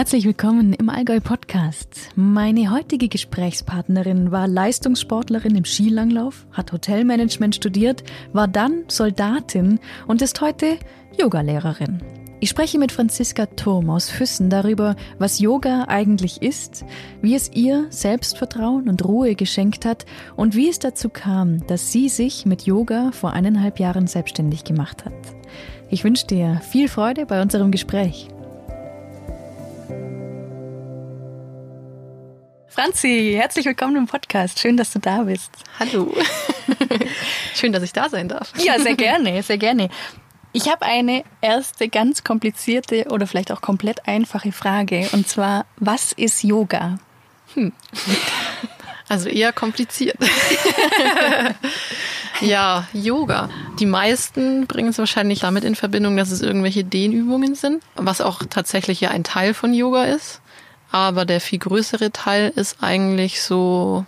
Herzlich willkommen im Allgäu Podcast. Meine heutige Gesprächspartnerin war Leistungssportlerin im Skilanglauf, hat Hotelmanagement studiert, war dann Soldatin und ist heute Yogalehrerin. Ich spreche mit Franziska Turm aus Füssen darüber, was Yoga eigentlich ist, wie es ihr Selbstvertrauen und Ruhe geschenkt hat und wie es dazu kam, dass sie sich mit Yoga vor eineinhalb Jahren selbstständig gemacht hat. Ich wünsche dir viel Freude bei unserem Gespräch. Franzi, herzlich willkommen im Podcast. Schön, dass du da bist. Hallo. Schön, dass ich da sein darf. Ja, sehr gerne, sehr gerne. Ich habe eine erste ganz komplizierte oder vielleicht auch komplett einfache Frage. Und zwar, was ist Yoga? Hm. Also eher kompliziert. ja, Yoga. Die meisten bringen es wahrscheinlich damit in Verbindung, dass es irgendwelche Dehnübungen sind, was auch tatsächlich ja ein Teil von Yoga ist. Aber der viel größere Teil ist eigentlich so,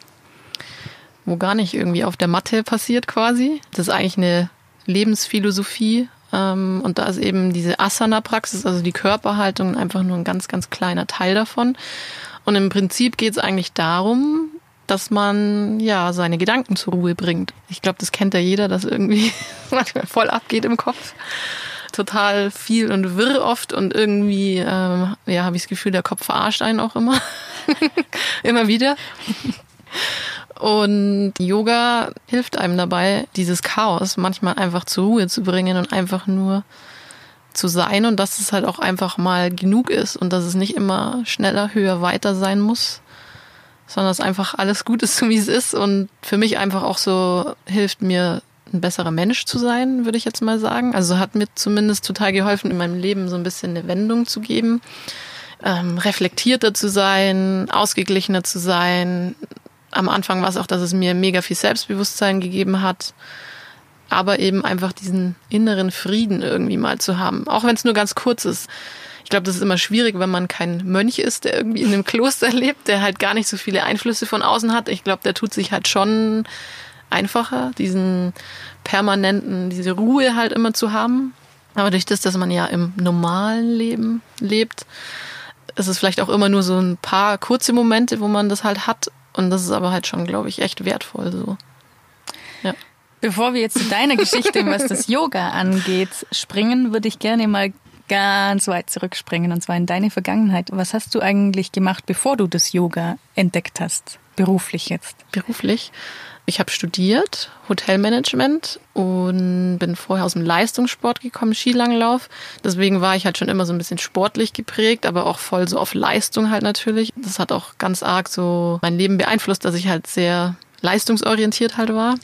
wo gar nicht irgendwie auf der Matte passiert quasi. Das ist eigentlich eine Lebensphilosophie. Ähm, und da ist eben diese Asana-Praxis, also die Körperhaltung, einfach nur ein ganz, ganz kleiner Teil davon. Und im Prinzip geht es eigentlich darum, dass man ja seine Gedanken zur Ruhe bringt. Ich glaube, das kennt ja jeder, dass irgendwie manchmal voll abgeht im Kopf. Total viel und wirr oft und irgendwie, ähm, ja, habe ich das Gefühl, der Kopf verarscht einen auch immer. immer wieder. Und Yoga hilft einem dabei, dieses Chaos manchmal einfach zur Ruhe zu bringen und einfach nur zu sein und dass es halt auch einfach mal genug ist und dass es nicht immer schneller, höher, weiter sein muss, sondern dass einfach alles gut ist, so wie es ist und für mich einfach auch so hilft mir ein besserer Mensch zu sein, würde ich jetzt mal sagen. Also hat mir zumindest total geholfen, in meinem Leben so ein bisschen eine Wendung zu geben, ähm, reflektierter zu sein, ausgeglichener zu sein. Am Anfang war es auch, dass es mir mega viel Selbstbewusstsein gegeben hat, aber eben einfach diesen inneren Frieden irgendwie mal zu haben, auch wenn es nur ganz kurz ist glaube, das ist immer schwierig, wenn man kein Mönch ist, der irgendwie in einem Kloster lebt, der halt gar nicht so viele Einflüsse von außen hat. Ich glaube, der tut sich halt schon einfacher, diesen permanenten, diese Ruhe halt immer zu haben. Aber durch das, dass man ja im normalen Leben lebt, ist es vielleicht auch immer nur so ein paar kurze Momente, wo man das halt hat. Und das ist aber halt schon, glaube ich, echt wertvoll so. Ja. Bevor wir jetzt zu deiner Geschichte, was das Yoga angeht, springen, würde ich gerne mal ganz weit zurückspringen und zwar in deine Vergangenheit. Was hast du eigentlich gemacht, bevor du das Yoga entdeckt hast? Beruflich jetzt. Beruflich? Ich habe studiert Hotelmanagement und bin vorher aus dem Leistungssport gekommen, Skilanglauf. Deswegen war ich halt schon immer so ein bisschen sportlich geprägt, aber auch voll so auf Leistung halt natürlich. Das hat auch ganz arg so mein Leben beeinflusst, dass ich halt sehr leistungsorientiert halt war.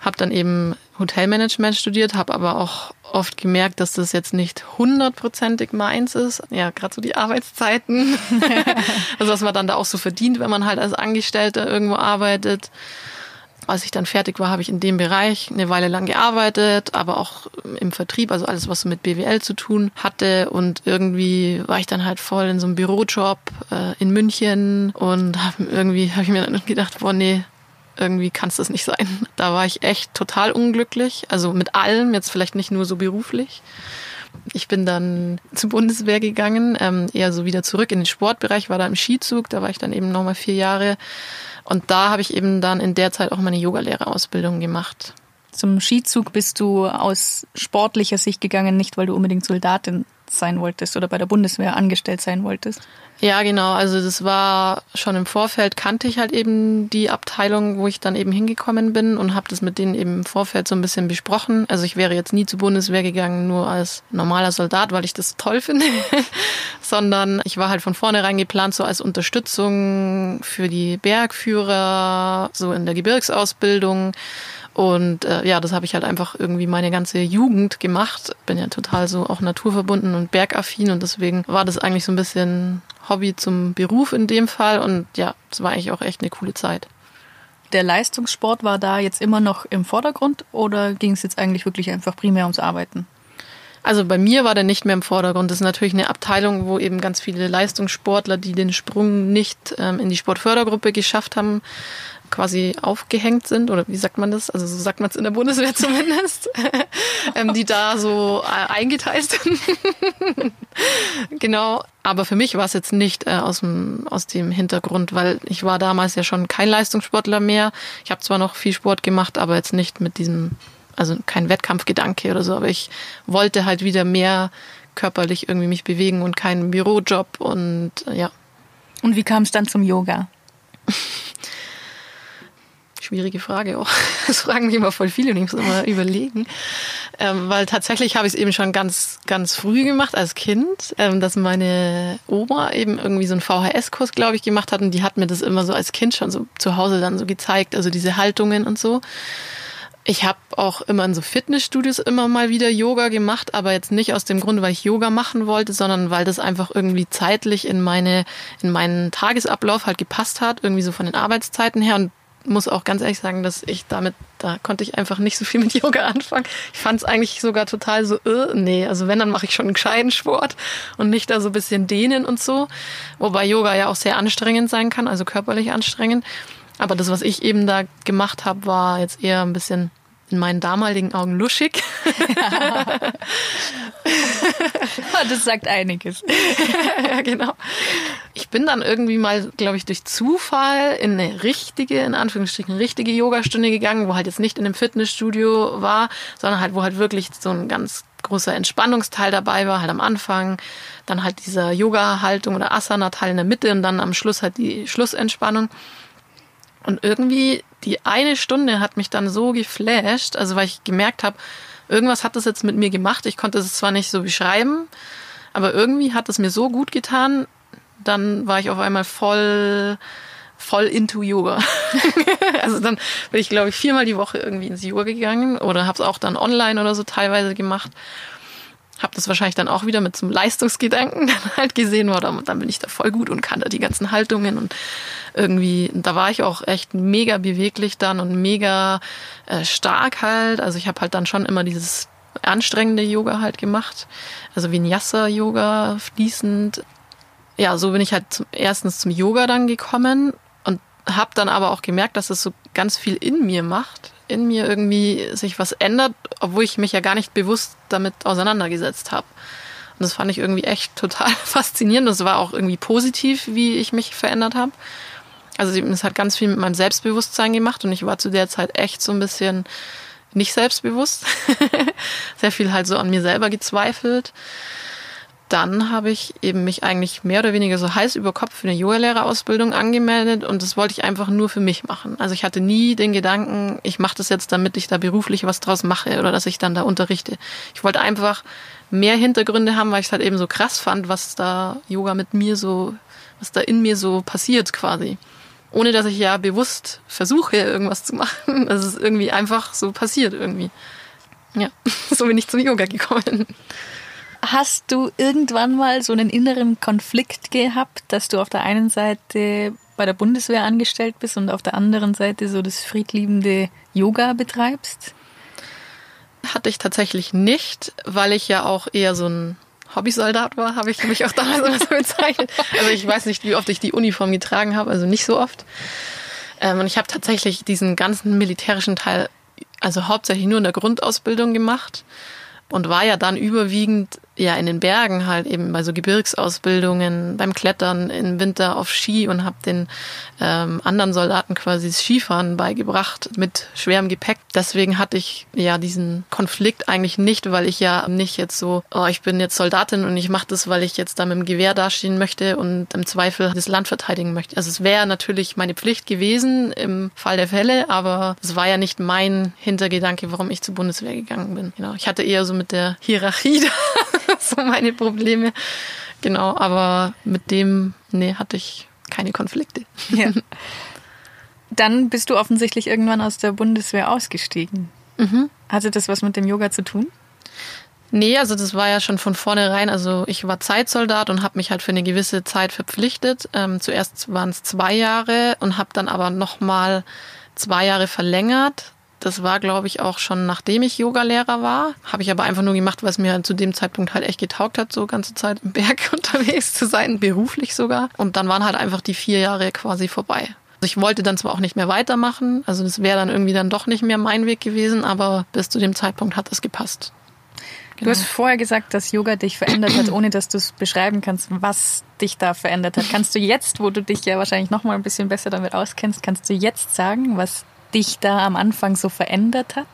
Hab dann eben Hotelmanagement studiert, habe aber auch oft gemerkt, dass das jetzt nicht hundertprozentig meins ist. Ja, gerade so die Arbeitszeiten. also was man dann da auch so verdient, wenn man halt als Angestellter irgendwo arbeitet. Als ich dann fertig war, habe ich in dem Bereich eine Weile lang gearbeitet, aber auch im Vertrieb, also alles, was mit BWL zu tun hatte. Und irgendwie war ich dann halt voll in so einem Bürojob äh, in München und hab, irgendwie habe ich mir dann gedacht, boah, nee, irgendwie kann es das nicht sein. Da war ich echt total unglücklich. Also mit allem, jetzt vielleicht nicht nur so beruflich. Ich bin dann zur Bundeswehr gegangen, ähm, eher so wieder zurück in den Sportbereich, war da im Skizug, da war ich dann eben nochmal vier Jahre. Und da habe ich eben dann in der Zeit auch meine Yogalehrerausbildung gemacht. Zum Skizug bist du aus sportlicher Sicht gegangen, nicht weil du unbedingt Soldatin sein wolltest oder bei der Bundeswehr angestellt sein wolltest? Ja, genau. Also das war schon im Vorfeld, kannte ich halt eben die Abteilung, wo ich dann eben hingekommen bin und habe das mit denen eben im Vorfeld so ein bisschen besprochen. Also ich wäre jetzt nie zur Bundeswehr gegangen, nur als normaler Soldat, weil ich das toll finde, sondern ich war halt von vornherein geplant, so als Unterstützung für die Bergführer, so in der Gebirgsausbildung und äh, ja, das habe ich halt einfach irgendwie meine ganze Jugend gemacht. Bin ja total so auch naturverbunden und bergaffin und deswegen war das eigentlich so ein bisschen Hobby zum Beruf in dem Fall und ja, es war eigentlich auch echt eine coole Zeit. Der Leistungssport war da jetzt immer noch im Vordergrund oder ging es jetzt eigentlich wirklich einfach primär ums Arbeiten? Also bei mir war der nicht mehr im Vordergrund. Das ist natürlich eine Abteilung, wo eben ganz viele Leistungssportler, die den Sprung nicht ähm, in die Sportfördergruppe geschafft haben, quasi aufgehängt sind oder wie sagt man das? Also so sagt man es in der Bundeswehr zumindest, ähm, die da so äh, eingeteilt sind. genau. Aber für mich war es jetzt nicht äh, aus, dem, aus dem Hintergrund, weil ich war damals ja schon kein Leistungssportler mehr. Ich habe zwar noch viel Sport gemacht, aber jetzt nicht mit diesem, also kein Wettkampfgedanke oder so, aber ich wollte halt wieder mehr körperlich irgendwie mich bewegen und keinen Bürojob und äh, ja. Und wie kam es dann zum Yoga? Schwierige Frage auch. Das fragen mich immer voll viele und ich muss immer überlegen. Ähm, weil tatsächlich habe ich es eben schon ganz, ganz früh gemacht als Kind, ähm, dass meine Oma eben irgendwie so einen VHS-Kurs, glaube ich, gemacht hat und die hat mir das immer so als Kind schon so zu Hause dann so gezeigt, also diese Haltungen und so. Ich habe auch immer in so Fitnessstudios immer mal wieder Yoga gemacht, aber jetzt nicht aus dem Grund, weil ich Yoga machen wollte, sondern weil das einfach irgendwie zeitlich in meine in meinen Tagesablauf halt gepasst hat, irgendwie so von den Arbeitszeiten her und muss auch ganz ehrlich sagen, dass ich damit, da konnte ich einfach nicht so viel mit Yoga anfangen. Ich fand es eigentlich sogar total so, äh, nee, also wenn, dann mache ich schon einen gescheiten Sport und nicht da so ein bisschen dehnen und so. Wobei Yoga ja auch sehr anstrengend sein kann, also körperlich anstrengend. Aber das, was ich eben da gemacht habe, war jetzt eher ein bisschen in meinen damaligen Augen luschig. das sagt einiges. ja, genau. Ich bin dann irgendwie mal, glaube ich, durch Zufall in eine richtige, in Anführungsstrichen, richtige Yogastunde gegangen, wo halt jetzt nicht in einem Fitnessstudio war, sondern halt, wo halt wirklich so ein ganz großer Entspannungsteil dabei war, halt am Anfang, dann halt dieser Yoga-Haltung oder Asana-Teil in der Mitte und dann am Schluss halt die Schlussentspannung. Und irgendwie die eine Stunde hat mich dann so geflasht, also weil ich gemerkt habe, irgendwas hat das jetzt mit mir gemacht. Ich konnte es zwar nicht so beschreiben, aber irgendwie hat es mir so gut getan. Dann war ich auf einmal voll, voll into Yoga. also dann bin ich, glaube ich, viermal die Woche irgendwie ins Yoga gegangen oder habe es auch dann online oder so teilweise gemacht habe das wahrscheinlich dann auch wieder mit einem Leistungsgedanken dann halt gesehen, war dann, dann bin ich da voll gut und kann da die ganzen Haltungen und irgendwie, da war ich auch echt mega beweglich dann und mega äh, stark halt. Also ich habe halt dann schon immer dieses anstrengende Yoga halt gemacht, also Vinyasa-Yoga fließend. Ja, so bin ich halt zum, erstens zum Yoga dann gekommen und habe dann aber auch gemerkt, dass es so ganz viel in mir macht in mir irgendwie sich was ändert, obwohl ich mich ja gar nicht bewusst damit auseinandergesetzt habe. Und das fand ich irgendwie echt total faszinierend. Das war auch irgendwie positiv, wie ich mich verändert habe. Also es hat ganz viel mit meinem Selbstbewusstsein gemacht und ich war zu der Zeit echt so ein bisschen nicht selbstbewusst. Sehr viel halt so an mir selber gezweifelt dann habe ich eben mich eigentlich mehr oder weniger so heiß über Kopf für eine Yogalehrerausbildung angemeldet und das wollte ich einfach nur für mich machen. Also ich hatte nie den Gedanken, ich mache das jetzt, damit ich da beruflich was draus mache oder dass ich dann da unterrichte. Ich wollte einfach mehr Hintergründe haben, weil ich es halt eben so krass fand, was da Yoga mit mir so, was da in mir so passiert quasi. Ohne dass ich ja bewusst versuche, irgendwas zu machen. Das ist irgendwie einfach so passiert irgendwie. Ja, so bin ich zum Yoga gekommen. Hast du irgendwann mal so einen inneren Konflikt gehabt, dass du auf der einen Seite bei der Bundeswehr angestellt bist und auf der anderen Seite so das friedliebende Yoga betreibst? Hatte ich tatsächlich nicht, weil ich ja auch eher so ein Hobbysoldat war, habe ich mich auch damals immer so bezeichnet. Also ich weiß nicht, wie oft ich die Uniform getragen habe, also nicht so oft. Ähm, und ich habe tatsächlich diesen ganzen militärischen Teil, also hauptsächlich nur in der Grundausbildung gemacht und war ja dann überwiegend ja in den Bergen halt eben bei so Gebirgsausbildungen, beim Klettern im Winter auf Ski und habe den ähm, anderen Soldaten quasi das Skifahren beigebracht mit schwerem Gepäck. Deswegen hatte ich ja diesen Konflikt eigentlich nicht, weil ich ja nicht jetzt so, oh, ich bin jetzt Soldatin und ich mache das, weil ich jetzt da mit dem Gewehr dastehen möchte und im Zweifel das Land verteidigen möchte. Also es wäre natürlich meine Pflicht gewesen im Fall der Fälle, aber es war ja nicht mein Hintergedanke, warum ich zur Bundeswehr gegangen bin. Genau, ich hatte eher so mit der Hierarchie da so meine Probleme. Genau, aber mit dem, nee, hatte ich keine Konflikte. Ja. Dann bist du offensichtlich irgendwann aus der Bundeswehr ausgestiegen. Mhm. Hatte das was mit dem Yoga zu tun? Nee, also das war ja schon von vornherein. Also ich war Zeitsoldat und habe mich halt für eine gewisse Zeit verpflichtet. Ähm, zuerst waren es zwei Jahre und habe dann aber nochmal zwei Jahre verlängert. Das war, glaube ich, auch schon nachdem ich Yogalehrer war. Habe ich aber einfach nur gemacht, es mir zu dem Zeitpunkt halt echt getaugt hat, so ganze Zeit im Berg unterwegs zu sein, beruflich sogar. Und dann waren halt einfach die vier Jahre quasi vorbei. Ich wollte dann zwar auch nicht mehr weitermachen, also das wäre dann irgendwie dann doch nicht mehr mein Weg gewesen, aber bis zu dem Zeitpunkt hat es gepasst. Genau. Du hast genau. vorher gesagt, dass Yoga dich verändert hat, ohne dass du es beschreiben kannst, was dich da verändert hat. Kannst du jetzt, wo du dich ja wahrscheinlich noch mal ein bisschen besser damit auskennst, kannst du jetzt sagen, was dich da am Anfang so verändert hat?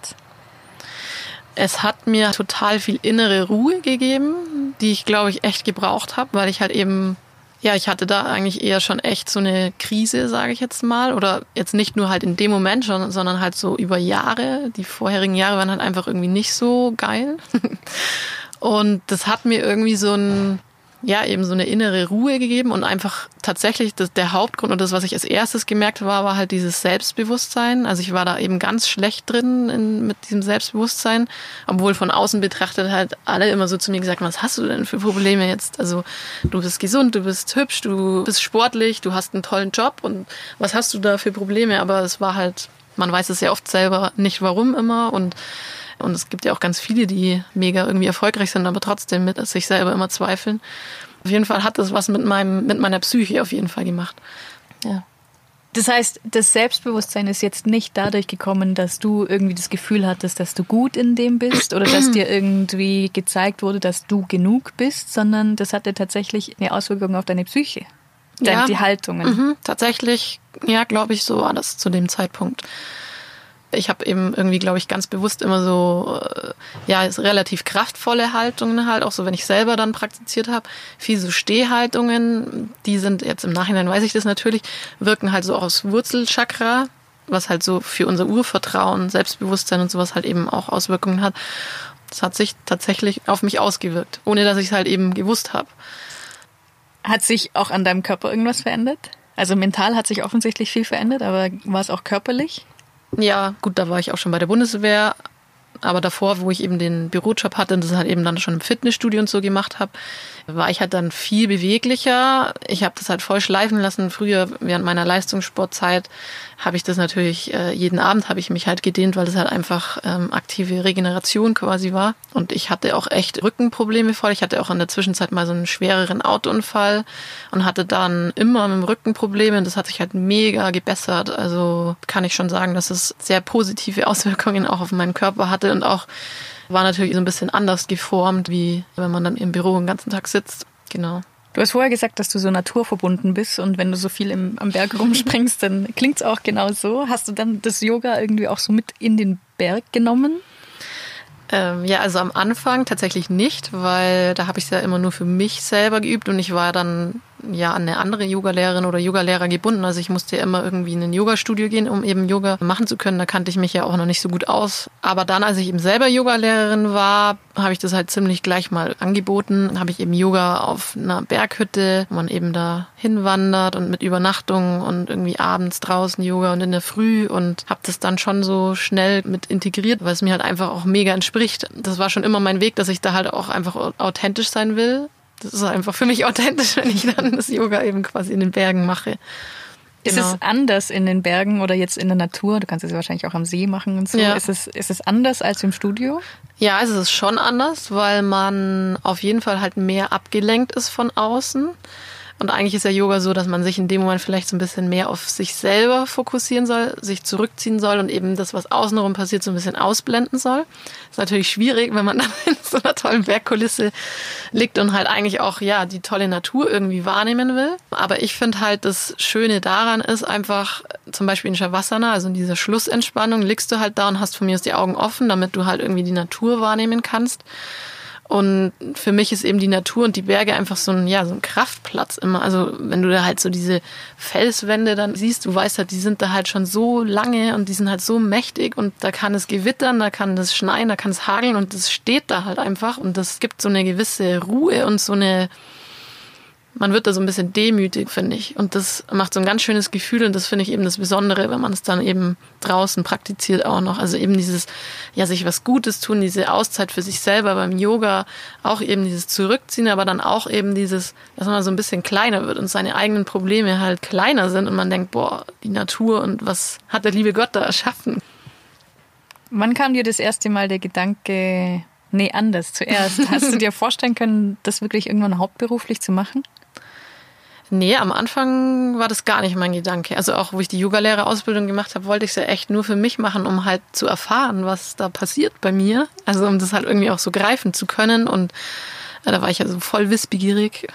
Es hat mir total viel innere Ruhe gegeben, die ich glaube ich echt gebraucht habe, weil ich halt eben ja, ich hatte da eigentlich eher schon echt so eine Krise, sage ich jetzt mal. Oder jetzt nicht nur halt in dem Moment, schon, sondern halt so über Jahre. Die vorherigen Jahre waren halt einfach irgendwie nicht so geil. Und das hat mir irgendwie so ein, ja, eben so eine innere Ruhe gegeben und einfach tatsächlich das, der Hauptgrund und das, was ich als erstes gemerkt habe, war halt dieses Selbstbewusstsein. Also ich war da eben ganz schlecht drin in, mit diesem Selbstbewusstsein, obwohl von außen betrachtet halt alle immer so zu mir gesagt was hast du denn für Probleme jetzt? Also du bist gesund, du bist hübsch, du bist sportlich, du hast einen tollen Job und was hast du da für Probleme? Aber es war halt, man weiß es ja oft selber nicht warum immer und und es gibt ja auch ganz viele, die mega irgendwie erfolgreich sind, aber trotzdem mit sich selber immer zweifeln. Auf jeden Fall hat das was mit meinem, mit meiner Psyche auf jeden Fall gemacht. Ja. Das heißt, das Selbstbewusstsein ist jetzt nicht dadurch gekommen, dass du irgendwie das Gefühl hattest, dass du gut in dem bist oder dass dir irgendwie gezeigt wurde, dass du genug bist, sondern das hatte tatsächlich eine Auswirkung auf deine Psyche. Ja, die Haltungen. Mhm, tatsächlich, ja, glaube ich, so war das zu dem Zeitpunkt ich habe eben irgendwie, glaube ich, ganz bewusst immer so, äh, ja, relativ kraftvolle Haltungen halt, auch so, wenn ich selber dann praktiziert habe. Viel so Stehhaltungen, die sind jetzt im Nachhinein, weiß ich das natürlich, wirken halt so aus Wurzelchakra, was halt so für unser Urvertrauen, Selbstbewusstsein und sowas halt eben auch Auswirkungen hat. Das hat sich tatsächlich auf mich ausgewirkt, ohne dass ich es halt eben gewusst habe. Hat sich auch an deinem Körper irgendwas verändert? Also mental hat sich offensichtlich viel verändert, aber war es auch körperlich? Ja, gut, da war ich auch schon bei der Bundeswehr. Aber davor, wo ich eben den Bürojob hatte und das halt eben dann schon im Fitnessstudio und so gemacht habe, war ich halt dann viel beweglicher. Ich habe das halt voll schleifen lassen. Früher, während meiner Leistungssportzeit, habe ich das natürlich, äh, jeden Abend habe ich mich halt gedehnt, weil das halt einfach ähm, aktive Regeneration quasi war. Und ich hatte auch echt Rückenprobleme voll. Ich hatte auch in der Zwischenzeit mal so einen schwereren Autounfall und hatte dann immer mit dem Rücken Probleme. Das hat sich halt mega gebessert. Also kann ich schon sagen, dass es sehr positive Auswirkungen auch auf meinen Körper hatte und auch war natürlich so ein bisschen anders geformt, wie wenn man dann im Büro den ganzen Tag sitzt. Genau. Du hast vorher gesagt, dass du so naturverbunden bist und wenn du so viel im, am Berg rumspringst, dann klingt es auch genau so. Hast du dann das Yoga irgendwie auch so mit in den Berg genommen? Ähm, ja, also am Anfang tatsächlich nicht, weil da habe ich es ja immer nur für mich selber geübt und ich war dann ja an eine andere Yogalehrerin oder Yogalehrer gebunden. Also ich musste ja immer irgendwie in ein Yogastudio gehen, um eben Yoga machen zu können. Da kannte ich mich ja auch noch nicht so gut aus. Aber dann, als ich eben selber Yogalehrerin war, habe ich das halt ziemlich gleich mal angeboten. Habe ich eben Yoga auf einer Berghütte, wo man eben da hinwandert und mit Übernachtung und irgendwie abends draußen Yoga und in der Früh und habe das dann schon so schnell mit integriert, weil es mir halt einfach auch mega entspricht. Das war schon immer mein Weg, dass ich da halt auch einfach authentisch sein will das ist einfach für mich authentisch, wenn ich dann das Yoga eben quasi in den Bergen mache. Genau. Ist es genau. anders in den Bergen oder jetzt in der Natur? Du kannst es wahrscheinlich auch am See machen und so. Ja. Ist, es, ist es anders als im Studio? Ja, es ist schon anders, weil man auf jeden Fall halt mehr abgelenkt ist von außen. Und eigentlich ist ja Yoga so, dass man sich in dem Moment vielleicht so ein bisschen mehr auf sich selber fokussieren soll, sich zurückziehen soll und eben das, was außenrum passiert, so ein bisschen ausblenden soll. Ist natürlich schwierig, wenn man dann in so einer tollen Bergkulisse liegt und halt eigentlich auch, ja, die tolle Natur irgendwie wahrnehmen will. Aber ich finde halt, das Schöne daran ist einfach, zum Beispiel in Shavasana, also in dieser Schlussentspannung, liegst du halt da und hast von mir aus die Augen offen, damit du halt irgendwie die Natur wahrnehmen kannst. Und für mich ist eben die Natur und die Berge einfach so ein, ja, so ein Kraftplatz immer. Also wenn du da halt so diese Felswände dann siehst, du weißt halt, die sind da halt schon so lange und die sind halt so mächtig und da kann es gewittern, da kann es schneien, da kann es hageln und das steht da halt einfach und das gibt so eine gewisse Ruhe und so eine, man wird da so ein bisschen demütig, finde ich. Und das macht so ein ganz schönes Gefühl und das finde ich eben das Besondere, wenn man es dann eben draußen praktiziert auch noch. Also eben dieses, ja, sich was Gutes tun, diese Auszeit für sich selber beim Yoga, auch eben dieses Zurückziehen, aber dann auch eben dieses, dass man so ein bisschen kleiner wird und seine eigenen Probleme halt kleiner sind und man denkt, boah, die Natur und was hat der liebe Gott da erschaffen? Wann kam dir das erste Mal der Gedanke, nee, anders zuerst? Hast du dir vorstellen können, das wirklich irgendwann hauptberuflich zu machen? Nee, am Anfang war das gar nicht mein Gedanke. Also auch, wo ich die Yogalehrerausbildung gemacht habe, wollte ich es ja echt nur für mich machen, um halt zu erfahren, was da passiert bei mir. Also um das halt irgendwie auch so greifen zu können. Und ja, da war ich also voll wissbegierig.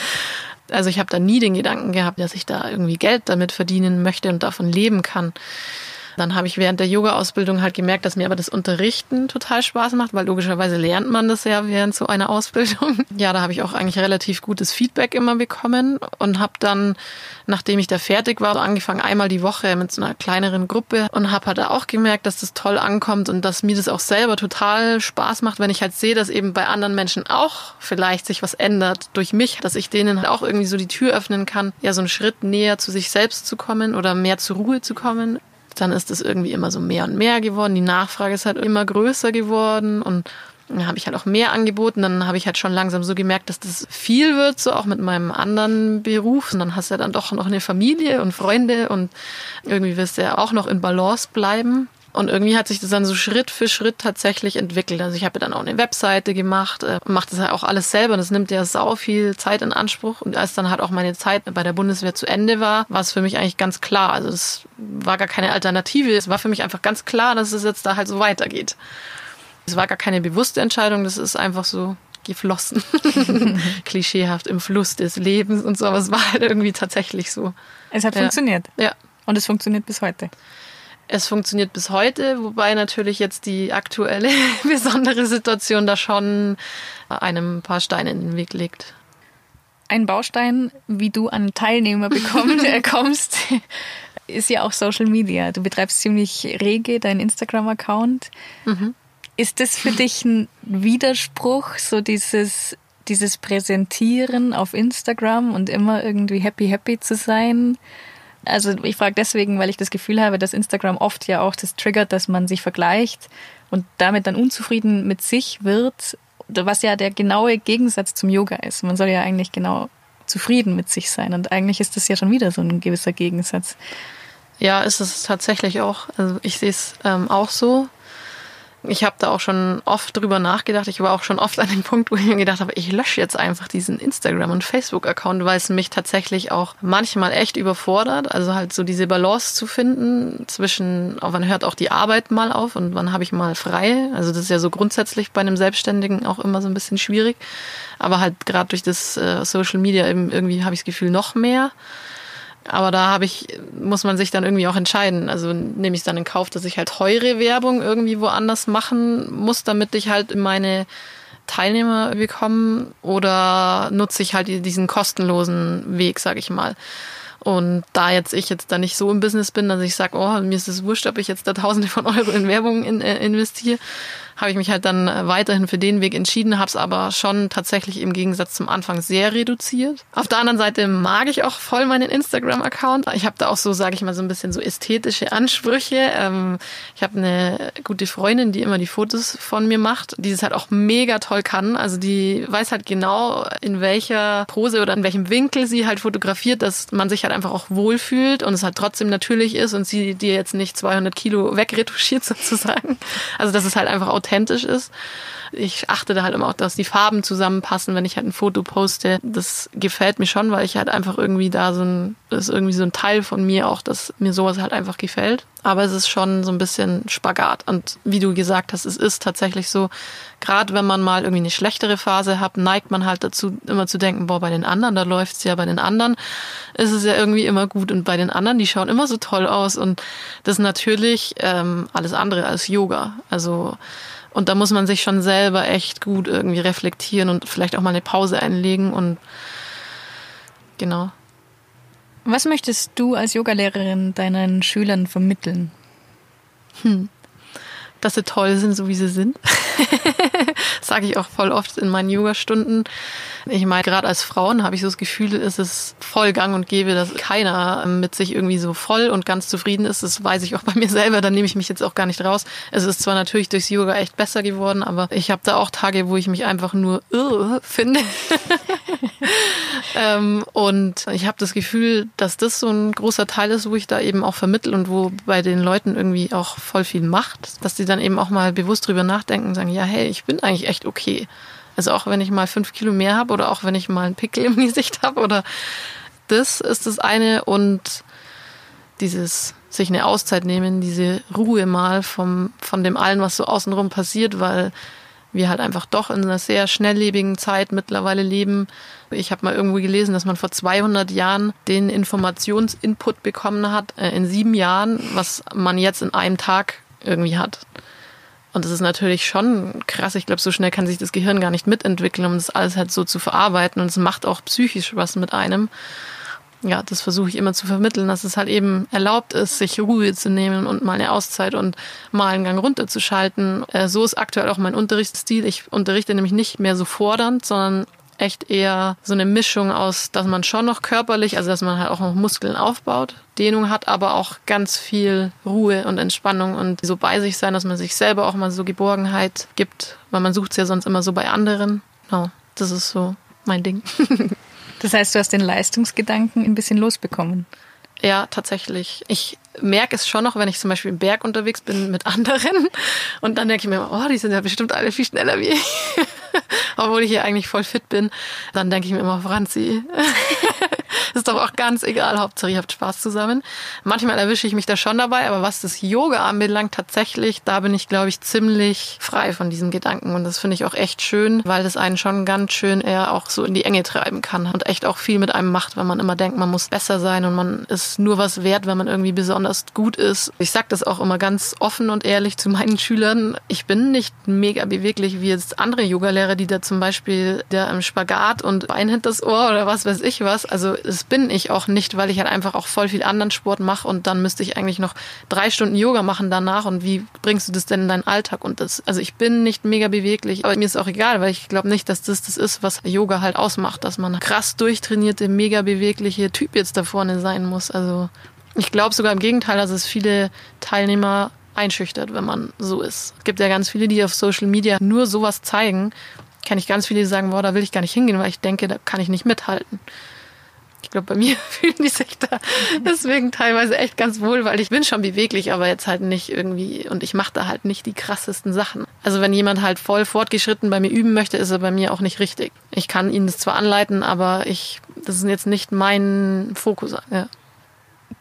also ich habe da nie den Gedanken gehabt, dass ich da irgendwie Geld damit verdienen möchte und davon leben kann. Dann habe ich während der Yoga-Ausbildung halt gemerkt, dass mir aber das Unterrichten total Spaß macht, weil logischerweise lernt man das ja während so einer Ausbildung. Ja, da habe ich auch eigentlich relativ gutes Feedback immer bekommen und habe dann, nachdem ich da fertig war, angefangen einmal die Woche mit so einer kleineren Gruppe und habe halt auch gemerkt, dass das toll ankommt und dass mir das auch selber total Spaß macht, wenn ich halt sehe, dass eben bei anderen Menschen auch vielleicht sich was ändert durch mich, dass ich denen halt auch irgendwie so die Tür öffnen kann, ja so einen Schritt näher zu sich selbst zu kommen oder mehr zur Ruhe zu kommen dann ist es irgendwie immer so mehr und mehr geworden. Die Nachfrage ist halt immer größer geworden und dann habe ich halt auch mehr angeboten. Dann habe ich halt schon langsam so gemerkt, dass das viel wird, so auch mit meinem anderen Beruf. Und dann hast du ja dann doch noch eine Familie und Freunde und irgendwie wirst du ja auch noch in Balance bleiben. Und irgendwie hat sich das dann so Schritt für Schritt tatsächlich entwickelt. Also ich habe ja dann auch eine Webseite gemacht, äh, mache das ja auch alles selber. Das nimmt ja sau viel Zeit in Anspruch. Und als dann halt auch meine Zeit bei der Bundeswehr zu Ende war, war es für mich eigentlich ganz klar. Also es war gar keine Alternative. Es war für mich einfach ganz klar, dass es jetzt da halt so weitergeht. Es war gar keine bewusste Entscheidung. Das ist einfach so geflossen. Klischeehaft im Fluss des Lebens und so. Aber es war halt irgendwie tatsächlich so. Es hat ja. funktioniert. Ja. Und es funktioniert bis heute. Es funktioniert bis heute, wobei natürlich jetzt die aktuelle besondere Situation da schon einem ein paar Steine in den Weg legt. Ein Baustein, wie du an Teilnehmer bekommst, kommst, ist ja auch Social Media. Du betreibst ziemlich rege deinen Instagram-Account. Mhm. Ist das für dich ein Widerspruch, so dieses, dieses Präsentieren auf Instagram und immer irgendwie happy, happy zu sein? Also ich frage deswegen, weil ich das Gefühl habe, dass Instagram oft ja auch das triggert, dass man sich vergleicht und damit dann unzufrieden mit sich wird, was ja der genaue Gegensatz zum Yoga ist. Man soll ja eigentlich genau zufrieden mit sich sein und eigentlich ist das ja schon wieder so ein gewisser Gegensatz. Ja, ist es tatsächlich auch. Also ich sehe es ähm, auch so. Ich habe da auch schon oft drüber nachgedacht. Ich war auch schon oft an dem Punkt, wo ich mir gedacht habe, ich lösche jetzt einfach diesen Instagram- und Facebook-Account, weil es mich tatsächlich auch manchmal echt überfordert. Also halt so diese Balance zu finden zwischen, wann hört auch die Arbeit mal auf und wann habe ich mal frei. Also das ist ja so grundsätzlich bei einem Selbstständigen auch immer so ein bisschen schwierig. Aber halt gerade durch das äh, Social Media eben irgendwie habe ich das Gefühl noch mehr. Aber da habe ich, muss man sich dann irgendwie auch entscheiden. Also nehme ich dann in Kauf, dass ich halt teure Werbung irgendwie woanders machen muss, damit ich halt meine Teilnehmer bekomme oder nutze ich halt diesen kostenlosen Weg, sage ich mal. Und da jetzt ich jetzt da nicht so im Business bin, dass ich sage, oh, mir ist es wurscht, ob ich jetzt da Tausende von Euro in Werbung in, äh, investiere, habe ich mich halt dann äh, weiterhin für den Weg entschieden, habe es aber schon tatsächlich im Gegensatz zum Anfang sehr reduziert. Auf der anderen Seite mag ich auch voll meinen Instagram-Account. Ich habe da auch so, sage ich mal, so ein bisschen so ästhetische Ansprüche. Ähm, ich habe eine gute Freundin, die immer die Fotos von mir macht, die es halt auch mega toll kann. Also die weiß halt genau, in welcher Pose oder in welchem Winkel sie halt fotografiert, dass man sich halt einfach auch wohlfühlt und es halt trotzdem natürlich ist und sie dir jetzt nicht 200 Kilo wegretuschiert sozusagen. Also dass es halt einfach authentisch authentisch ist. Ich achte da halt immer auch, dass die Farben zusammenpassen, wenn ich halt ein Foto poste. Das gefällt mir schon, weil ich halt einfach irgendwie da so ein, das ist irgendwie so ein Teil von mir auch, dass mir sowas halt einfach gefällt. Aber es ist schon so ein bisschen Spagat. Und wie du gesagt hast, es ist tatsächlich so, gerade wenn man mal irgendwie eine schlechtere Phase hat, neigt man halt dazu, immer zu denken, boah, bei den anderen, da läuft's ja, bei den anderen ist es ja irgendwie immer gut. Und bei den anderen, die schauen immer so toll aus. Und das ist natürlich ähm, alles andere als Yoga. Also und da muss man sich schon selber echt gut irgendwie reflektieren und vielleicht auch mal eine Pause einlegen und genau. Was möchtest du als Yogalehrerin deinen Schülern vermitteln? Hm. Dass sie toll sind, so wie sie sind. Sage ich auch voll oft in meinen Yogastunden. Ich meine, gerade als Frauen habe ich so das Gefühl, ist es voll gang und gäbe, dass keiner mit sich irgendwie so voll und ganz zufrieden ist. Das weiß ich auch bei mir selber, da nehme ich mich jetzt auch gar nicht raus. Es ist zwar natürlich durchs Yoga echt besser geworden, aber ich habe da auch Tage, wo ich mich einfach nur uh, finde. ähm, und ich habe das Gefühl, dass das so ein großer Teil ist, wo ich da eben auch vermittel und wo bei den Leuten irgendwie auch voll viel macht, dass die dann eben auch mal bewusst drüber nachdenken und sagen, ja, hey, ich bin eigentlich echt okay. Also auch wenn ich mal fünf Kilo mehr habe oder auch wenn ich mal einen Pickel im Gesicht habe oder das ist das eine und dieses sich eine Auszeit nehmen, diese Ruhe mal vom, von dem allen, was so außenrum passiert, weil wir halt einfach doch in einer sehr schnelllebigen Zeit mittlerweile leben. Ich habe mal irgendwo gelesen, dass man vor 200 Jahren den Informationsinput bekommen hat, äh, in sieben Jahren, was man jetzt in einem Tag irgendwie hat. Und das ist natürlich schon krass. Ich glaube, so schnell kann sich das Gehirn gar nicht mitentwickeln, um das alles halt so zu verarbeiten. Und es macht auch psychisch was mit einem ja, das versuche ich immer zu vermitteln, dass es halt eben erlaubt ist, sich Ruhe zu nehmen und mal eine Auszeit und mal einen Gang runterzuschalten. Äh, so ist aktuell auch mein Unterrichtsstil. Ich unterrichte nämlich nicht mehr so fordernd, sondern echt eher so eine Mischung aus, dass man schon noch körperlich, also dass man halt auch noch Muskeln aufbaut, Dehnung hat, aber auch ganz viel Ruhe und Entspannung und so bei sich sein, dass man sich selber auch mal so Geborgenheit gibt, weil man sucht es ja sonst immer so bei anderen. Genau, das ist so mein Ding. Das heißt, du hast den Leistungsgedanken ein bisschen losbekommen. Ja, tatsächlich. Ich merke es schon noch, wenn ich zum Beispiel im Berg unterwegs bin mit anderen. Und dann denke ich mir, oh, die sind ja bestimmt alle viel schneller wie ich. Obwohl ich hier eigentlich voll fit bin. Dann denke ich mir immer, Franzi, ist doch auch ganz egal. Hauptsache, ihr habt Spaß zusammen. Manchmal erwische ich mich da schon dabei, aber was das Yoga anbelangt, tatsächlich, da bin ich, glaube ich, ziemlich frei von diesen Gedanken. Und das finde ich auch echt schön, weil das einen schon ganz schön eher auch so in die Enge treiben kann und echt auch viel mit einem macht, wenn man immer denkt, man muss besser sein und man ist nur was wert, wenn man irgendwie besonders gut ist. Ich sage das auch immer ganz offen und ehrlich zu meinen Schülern. Ich bin nicht mega beweglich wie jetzt andere Yogalehrer, die da zum Beispiel der im Spagat und Bein hinter das Ohr oder was weiß ich was. Also es bin ich auch nicht, weil ich halt einfach auch voll viel anderen Sport mache und dann müsste ich eigentlich noch drei Stunden Yoga machen danach und wie bringst du das denn in deinen Alltag und das, also ich bin nicht mega beweglich, aber mir ist auch egal, weil ich glaube nicht, dass das das ist, was Yoga halt ausmacht, dass man krass durchtrainierte, mega bewegliche Typ jetzt da vorne sein muss. Also ich glaube sogar im Gegenteil, dass es viele Teilnehmer einschüchtert, wenn man so ist. Es gibt ja ganz viele, die auf Social Media nur sowas zeigen. Kenne ich ganz viele, die sagen, boah, da will ich gar nicht hingehen, weil ich denke, da kann ich nicht mithalten ich glaube, bei mir fühlen die sich da deswegen teilweise echt ganz wohl, weil ich bin schon beweglich, aber jetzt halt nicht irgendwie und ich mache da halt nicht die krassesten Sachen. Also wenn jemand halt voll fortgeschritten bei mir üben möchte, ist er bei mir auch nicht richtig. Ich kann ihn das zwar anleiten, aber ich, das ist jetzt nicht mein Fokus. Ja.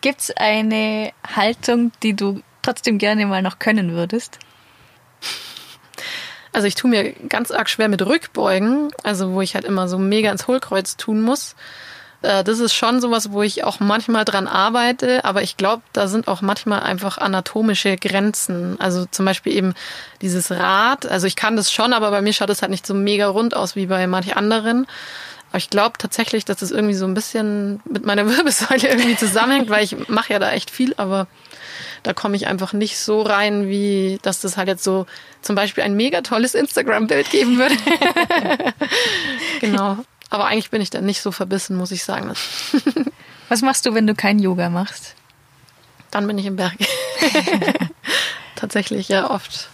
Gibt es eine Haltung, die du trotzdem gerne mal noch können würdest? Also ich tue mir ganz arg schwer mit Rückbeugen, also wo ich halt immer so mega ins Hohlkreuz tun muss. Äh, das ist schon sowas, wo ich auch manchmal dran arbeite, aber ich glaube, da sind auch manchmal einfach anatomische Grenzen. Also zum Beispiel eben dieses Rad. Also ich kann das schon, aber bei mir schaut es halt nicht so mega rund aus wie bei manch anderen. Aber ich glaube tatsächlich, dass das irgendwie so ein bisschen mit meiner Wirbelsäule irgendwie zusammenhängt, weil ich mache ja da echt viel, aber da komme ich einfach nicht so rein, wie dass das halt jetzt so zum Beispiel ein mega tolles Instagram-Bild geben würde. genau. Aber eigentlich bin ich da nicht so verbissen, muss ich sagen. Was machst du, wenn du kein Yoga machst? Dann bin ich im Berg. Tatsächlich, ja, oft.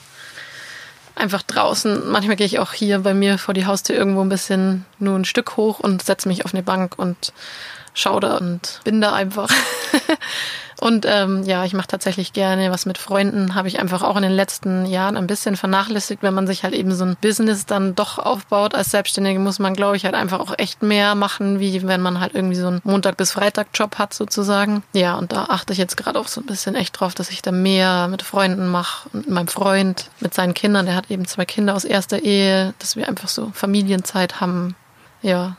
Einfach draußen. Manchmal gehe ich auch hier bei mir vor die Haustür irgendwo ein bisschen nur ein Stück hoch und setze mich auf eine Bank und schaue da und bin da einfach. Und ähm, ja, ich mache tatsächlich gerne was mit Freunden. Habe ich einfach auch in den letzten Jahren ein bisschen vernachlässigt. Wenn man sich halt eben so ein Business dann doch aufbaut als Selbstständige, muss man, glaube ich, halt einfach auch echt mehr machen, wie wenn man halt irgendwie so einen Montag- bis Freitag-Job hat sozusagen. Ja, und da achte ich jetzt gerade auch so ein bisschen echt drauf, dass ich da mehr mit Freunden mache. Und mit meinem Freund, mit seinen Kindern, der hat eben zwei Kinder aus erster Ehe, dass wir einfach so Familienzeit haben. Ja,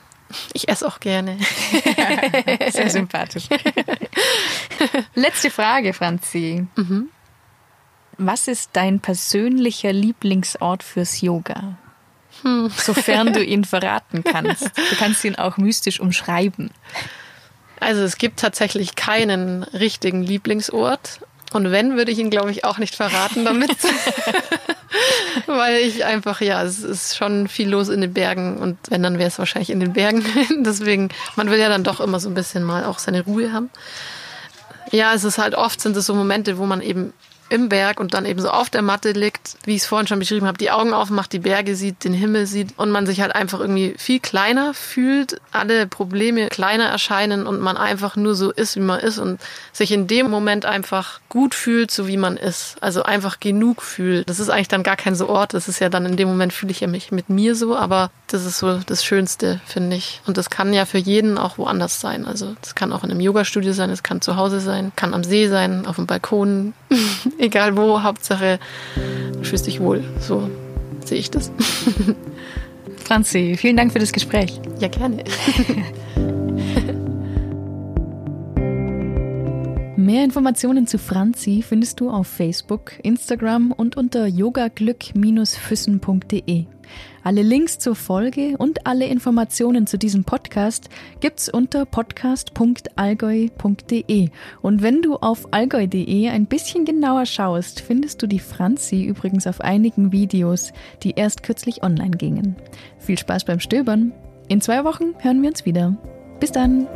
ich esse auch gerne. Sehr sympathisch. Letzte Frage, Franzi. Mhm. Was ist dein persönlicher Lieblingsort fürs Yoga? Hm. Sofern du ihn verraten kannst. Du kannst ihn auch mystisch umschreiben. Also es gibt tatsächlich keinen richtigen Lieblingsort. Und wenn, würde ich ihn, glaube ich, auch nicht verraten damit. Weil ich einfach, ja, es ist schon viel los in den Bergen und wenn, dann wäre es wahrscheinlich in den Bergen. Deswegen, man will ja dann doch immer so ein bisschen mal auch seine Ruhe haben. Ja, es ist halt oft sind es so Momente, wo man eben im Berg und dann eben so auf der Matte liegt, wie ich es vorhin schon beschrieben habe, die Augen aufmacht, die Berge sieht, den Himmel sieht und man sich halt einfach irgendwie viel kleiner fühlt, alle Probleme kleiner erscheinen und man einfach nur so ist, wie man ist und sich in dem Moment einfach gut fühlt, so wie man ist. Also einfach genug fühlt. Das ist eigentlich dann gar kein so Ort, das ist ja dann in dem Moment fühle ich ja mich mit mir so, aber das ist so das Schönste, finde ich. Und das kann ja für jeden auch woanders sein. Also das kann auch in einem Yoga-Studio sein, es kann zu Hause sein, kann am See sein, auf dem Balkon, egal wo, Hauptsache du fühlst dich wohl. So sehe ich das. Franzi, vielen Dank für das Gespräch. Ja, gerne. Mehr Informationen zu Franzi findest du auf Facebook, Instagram und unter yogaglück-füssen.de. Alle Links zur Folge und alle Informationen zu diesem Podcast gibt's unter podcast.allgäu.de. Und wenn du auf allgäu.de ein bisschen genauer schaust, findest du die Franzi übrigens auf einigen Videos, die erst kürzlich online gingen. Viel Spaß beim Stöbern. In zwei Wochen hören wir uns wieder. Bis dann!